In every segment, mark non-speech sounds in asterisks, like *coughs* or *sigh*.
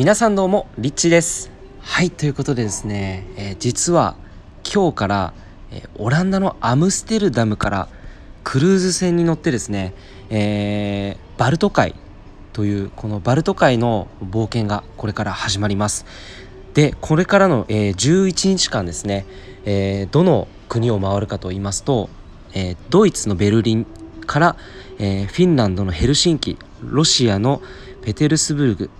皆さんどうもリッチです。はいということでですね、えー、実は今日から、えー、オランダのアムステルダムからクルーズ船に乗ってですね、えー、バルト海というこのバルト海の冒険がこれから始まります。でこれからの、え、11日間ですね、え、どの国を回るかと言いますと、え、ドイツのベルリンから、え、フィンランドのヘルシンキロシアのペテルスブルグ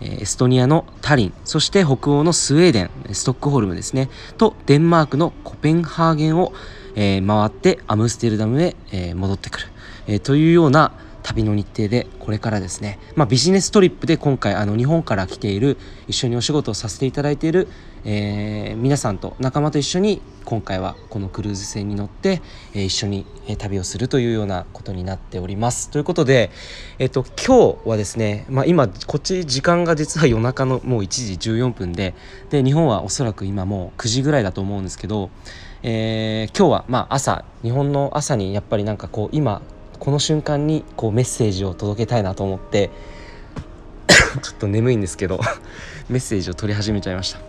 エストニアのタリンそして北欧のスウェーデンストックホルムですね。とデンマークのコペンハーゲンを、えー、回ってアムステルダムへ、えー、戻ってくる、えー、というような旅の日程でこれからですね、まあ、ビジネストリップで今回あの日本から来ている一緒にお仕事をさせていただいている、えー、皆さんと仲間と一緒に今回はこのクルーズ船に乗って、えー、一緒に旅をするというようなことになっております。ということで、えっと、今日はですね、まあ、今こっち時間が実は夜中のもう1時14分でで日本はおそらく今もう9時ぐらいだと思うんですけど、えー、今日はまあ朝日本の朝にやっぱりなんかこう今この瞬間にこうメッセージを届けたいなと思って *coughs* ちょっと眠いんですけど *laughs* メッセージを取り始めちゃいました。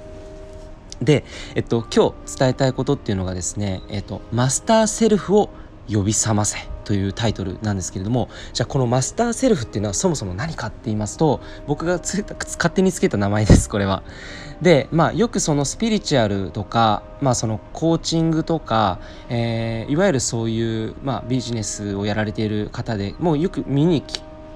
で、えっと、今日伝えたいことっていうのがですね、えっと、マスターセルフを呼び覚ませ。というタイトルなんですけれどもじゃあこのマスターセルフっていうのはそもそも何かって言いますと僕がつ勝手につけた名前ですこれは。でまあよくそのスピリチュアルとか、まあ、そのコーチングとか、えー、いわゆるそういう、まあ、ビジネスをやられている方でもうよく耳に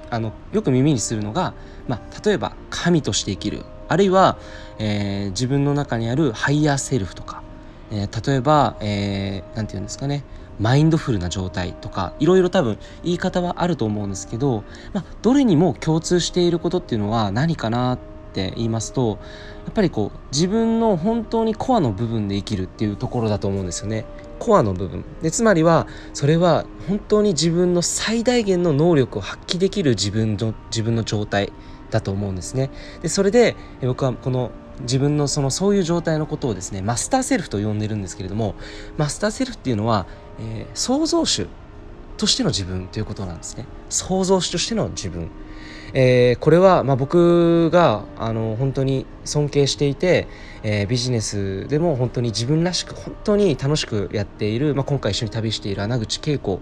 あのよく耳にするのが、まあ、例えば神として生きる。あるいは、えー、自分の中にあるハイヤーセルフとか、えー、例えば何、えー、て言うんですかね。マインドフルな状態とかいろいろ多分言い方はあると思うんですけど、まあ、どれにも共通していることっていうのは何かなって言いますとやっぱりこう自分の本当にコアの部分で生きるっていうところだと思うんですよね。コアの部分でつまりはそれは本当に自分の最大限の能力を発揮できる自分の自分の状態だと思うんですね。でそれで僕はこの自分のそのそういう状態のことをですねマスターセルフと呼んでるんですけれどもマスターセルフっていうのは、えー、創造主としての自分ということなんですね。創造主としての自分、えー、これはま僕があの本当に尊敬していて、えー、ビジネスでも本当に自分らしく本当に楽しくやっている、まあ、今回一緒に旅している穴口恵子、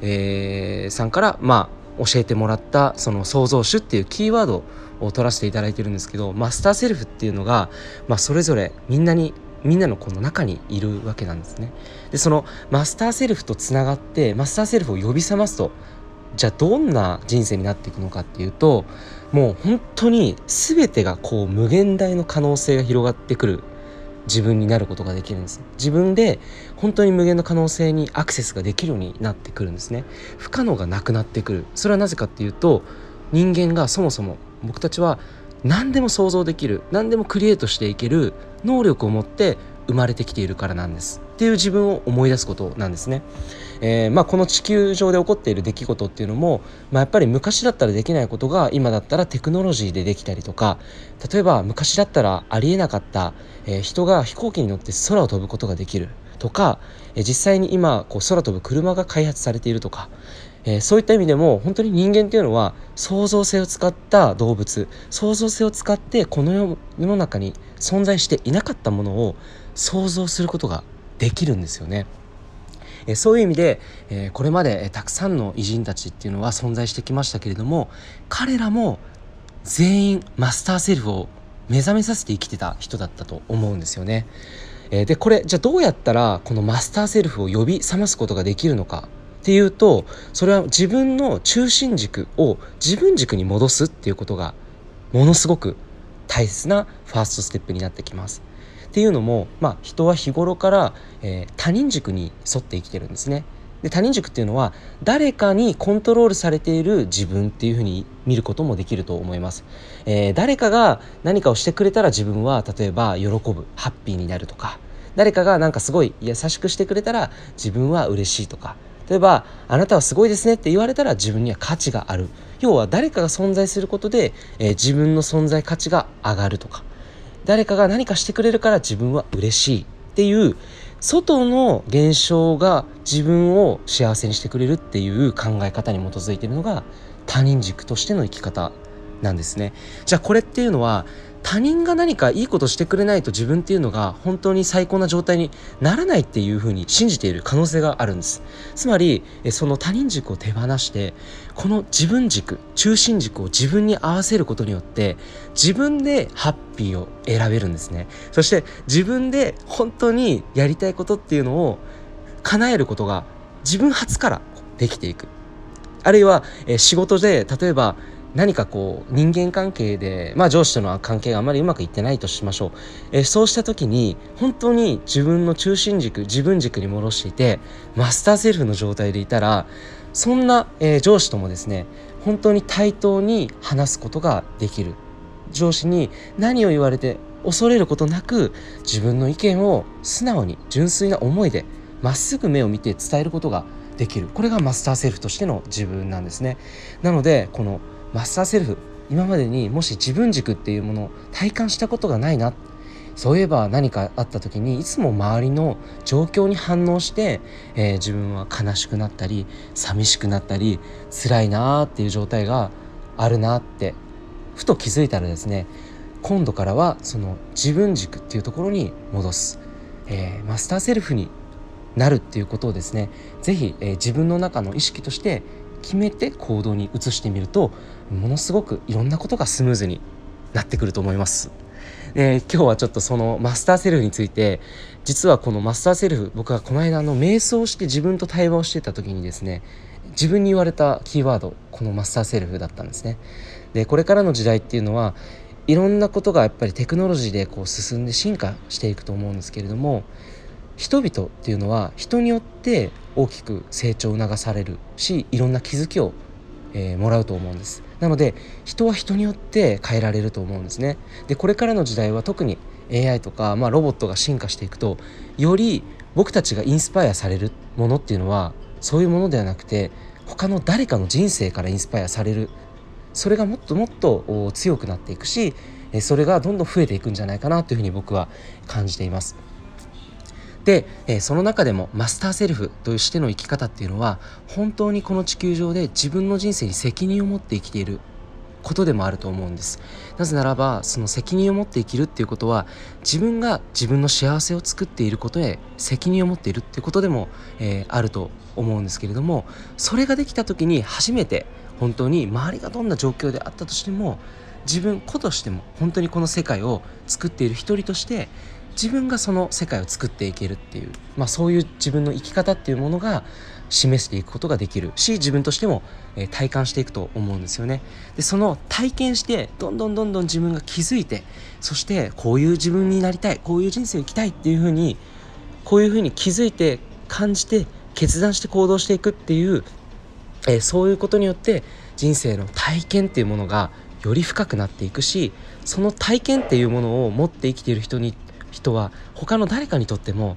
えー、さんからまあ教えてもらったその創造主っていうキーワードを取らせていただいてるんですけどマスターセルフっていうのが、まあ、それぞれみんなにみんなのこの中にいるわけなんですね。でそのマスターセルフとつながってマスターセルフを呼び覚ますとじゃあどんな人生になっていくのかっていうともう本当に全てがこう無限大の可能性が広がってくる自分になることができるんです。自分で本当に無限の可能性にアクセスができるようになってくるんですね。不可能がなくなってくる。それはなぜかっていうと人間がそもそも僕たちは何でも想像できる何でもクリエイトしていける能力を持って生まれてきているからなんですっていう自分を思い出すことなんですね。えー、まあ、この地球上で起こっている出来事っていうのも、まあ、やっぱり昔だったらできないことが今だったらテクノロジーでできたりとか例えば昔だったらありえなかった、えー、人が飛行機に乗って空を飛ぶことができるとか、えー、実際に今こう空飛ぶ車が開発されているとか、えー、そういった意味でも本当に人間っていうのは創造性を使った動物創造性を使ってこの世の中に存在していなかったものを想像することができるんですよね。えそういう意味で、えこれまでたくさんの偉人たちっていうのは存在してきましたけれども彼らも全員マスターセルフを目覚めさせて生きてた人だったと思うんですよね。えでこれじゃあどうやったらこのマスターセルフを呼び覚ますことができるのかっていうとそれは自分の中心軸を自分軸に戻すっていうことがものすごく大切なファーストステップになってきます。っていうのも、まあ、人は日頃から、えー、他人軸に沿って生きてるんですね。で他人軸っていうのは誰かにコントロールされている自分っていうふうに見ることもできると思います、えー、誰かが何かをしてくれたら自分は例えば喜ぶハッピーになるとか誰かがなんかすごい優しくしてくれたら自分は嬉しいとか例えばあなたはすごいですねって言われたら自分には価値がある。要は誰かが存在することで、えー、自分の存在価値が上がるとか。誰かが何かしてくれるから自分は嬉しいっていう外の現象が自分を幸せにしてくれるっていう考え方に基づいているのが他人軸としての生き方。なんですね。じゃあこれっていうのは他人が何かいいことしてくれないと自分っていうのが本当に最高な状態にならないっていうふうに信じている可能性があるんです。つまりその他人軸を手放してこの自分軸中心軸を自分に合わせることによって自分でハッピーを選べるんですね。そして自分で本当にやりたいことっていうのを叶えることが自分発からできていく。あるいは、え仕事で例えば何かこう人間関係で、まあ、上司との関係があまりうまくいってないとしましょう、えー、そうした時に本当に自分の中心軸自分軸に戻していてマスターセルフの状態でいたらそんな、えー、上司ともですね本当に対等に話すことができる。上司に何を言われて恐れることなく自分の意見を素直に純粋な思いでまっすぐ目を見て伝えることができる。これがマスターセルフとしての自分なんですね。なのでこのマスターセルフ。今までにもし自分軸っていうものを体感したことがないな。そういえば何かあった時にいつも周りの状況に反応して、えー、自分は悲しくなったり寂しくなったり辛いなーっていう状態があるなってふと気づいたらですね今度からはその自分軸っていうところに戻す、えー、マスターセルフになるっていうことをですね是非、えー、自分の中の意識として決めて行動に移してみるとものすごくいろんなことがスムーズになってくると思います。で今日はちょっとそのマスターセルフについて実はこのマスターセルフ僕はこの間の瞑想して自分と対話をしてた時にですね自分に言われたキーワードこのマスターセルフだったんですね。でこれからの時代っていうのはいろんなことがやっぱりテクノロジーでこう進んで進化していくと思うんですけれども人々っていうのは人によって大きく成長を促されるしいろんな気づきを、えー、もらうと思うんです。なので人は人によって変えられると思うんですね。でこれからの時代は特に AI とか、まあ、ロボットが進化していくとより僕たちがインスパイアされるものっていうのはそういうものではなくて他の誰かの人生からインスパイアされる。それがもっともっと強くなっていくしそれがどんどん増えていくんじゃないかなというふうに僕は感じています。で、えー、その中でもマスターセルフとしての生き方っていうのは本当にこの地球上で自分の人生に責任を持って生きていることでもあると思うんです。なぜならばその責任を持って生きるっていうことは自分が自分の幸せを作っていることへ責任を持っているっていうことでも、えー、あると思うんですけれどもそれができた時に初めて本当に周りがどんな状況であったとしても自分個としても本当にこの世界を作っている一人として自分がその世界を作っていけるっていう、まあ、そういう自分の生き方っていうものが示していくことができるし自分としても、え、体感していくと思うんですよね。でその体験してどんどんどんどん自分が気づいてそしてこういう自分になりたいこういう人生を生きたいっていうふうにこういうふうに気づいて感じて決断して行動していくっていう、え、そういうことによって人生の体験っていうものがより深くなっていくしその体験っていうものを持って生きている人に人は他の誰かにとっても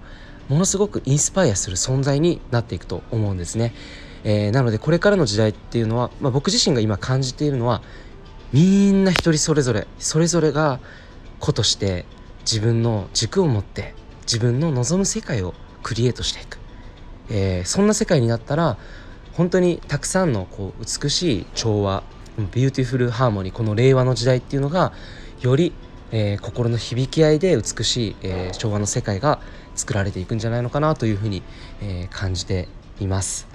ものすごくインスパイアする存在になっていくと思うんですね。えー、なのでこれからの時代っていうのは、まあ、僕自身が今感じているのはみんな一人それぞれそれぞれが個として自分の軸を持って自分の望む世界をクリエイトしていく、えー、そんな世界になったら本当にたくさんのこう美しい調和 beautiful harmony この令和の時代っていうのがよりえー、心の響き合いで美しい、えー、昭和の世界が作られていくんじゃないのかなというふうに、えー、感じています。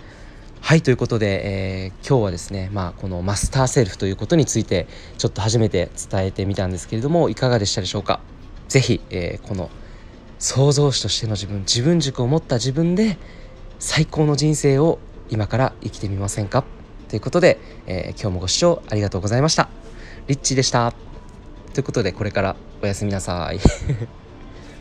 はいということで、えー、今日はですね、まあ、このマスターセルフということについてちょっと初めて伝えてみたんですけれどもいかがでしたでしょうか？是非、えー、この創造主としての自分自分軸を持った自分で最高の人生を今から生きてみませんか？ということで、えー、今日もご視聴ありがとうございました。リッチでした。ということでこれからおやすみなさい。